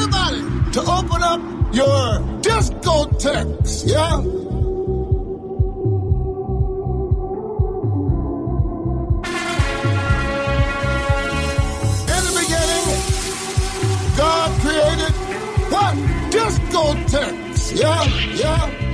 everybody to open up your discotheques, yeah? In the beginning, God created what? Discotheques, yeah, yeah.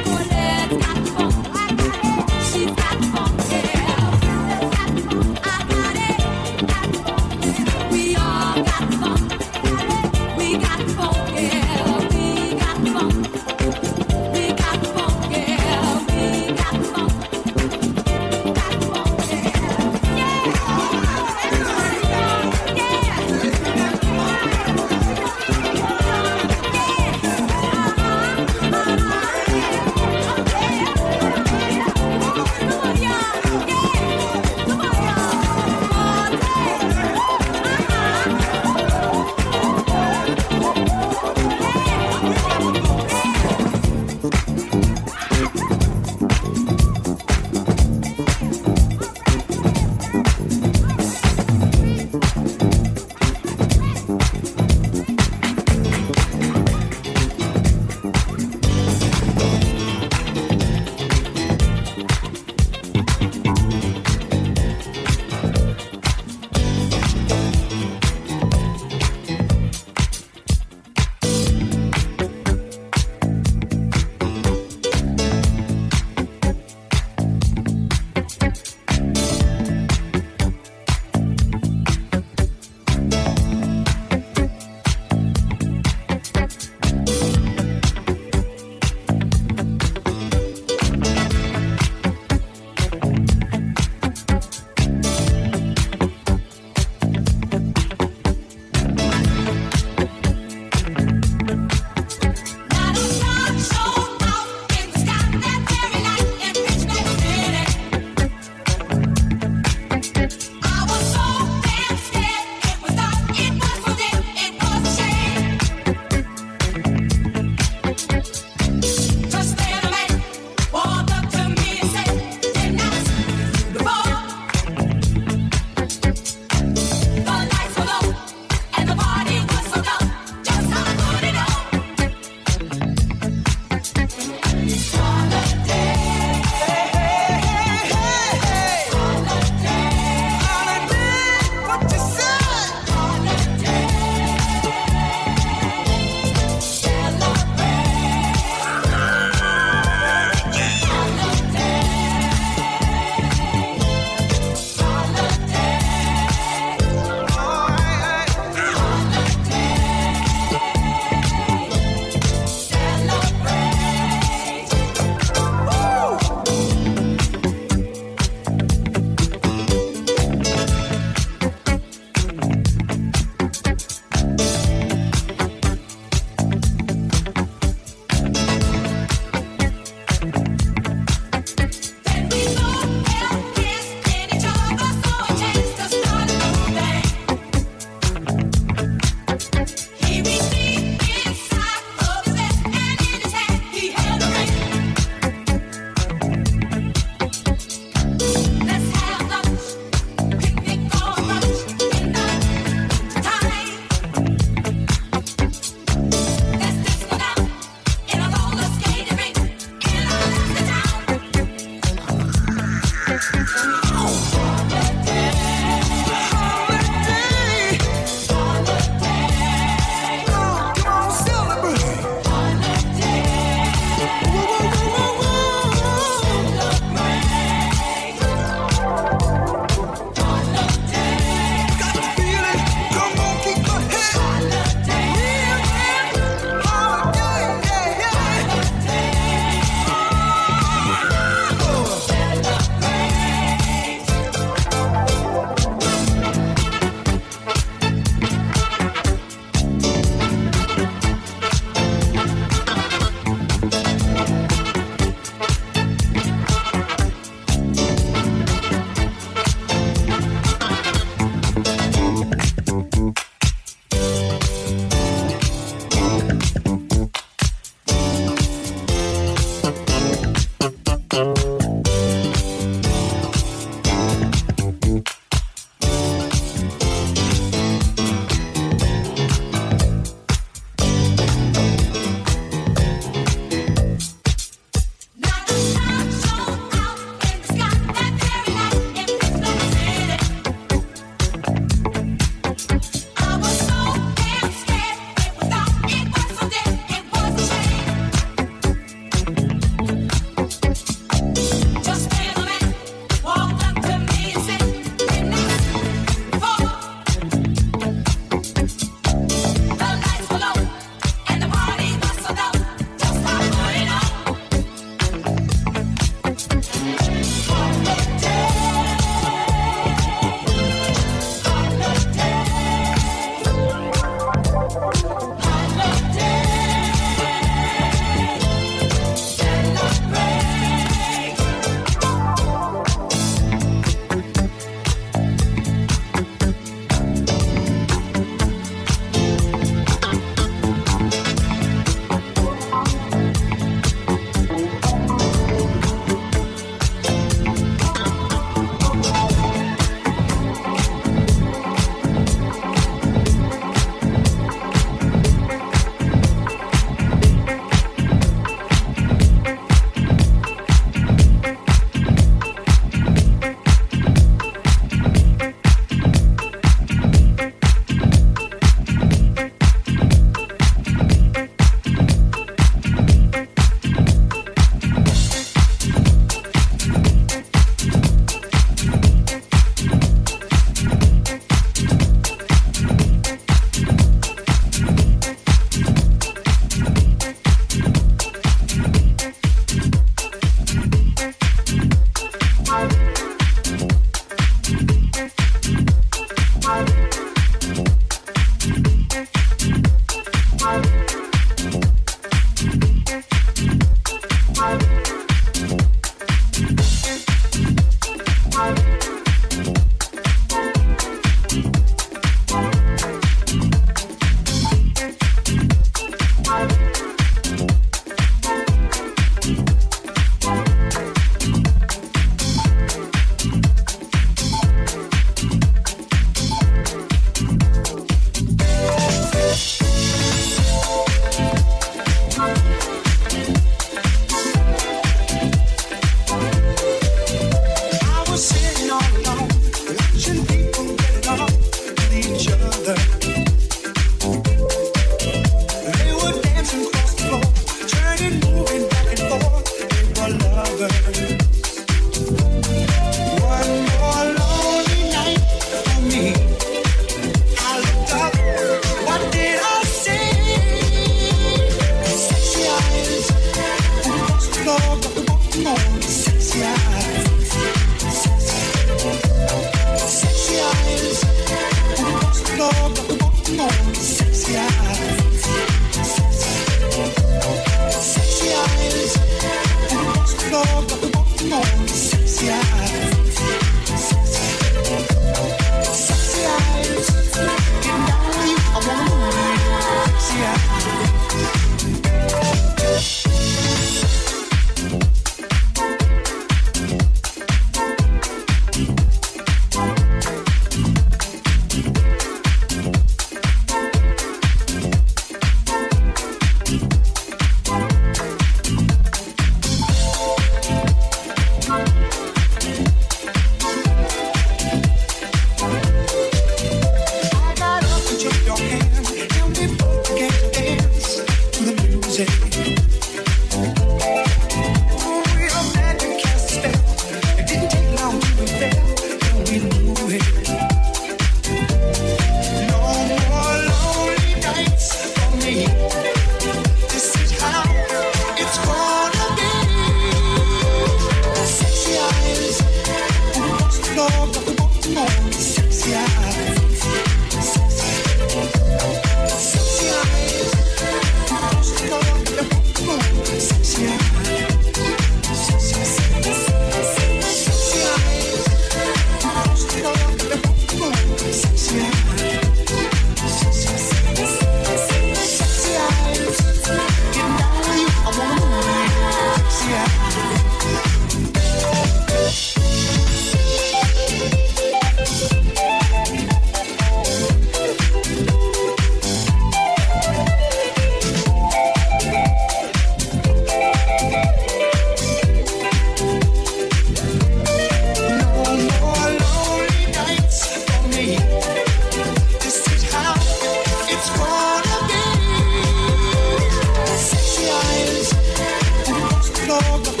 loca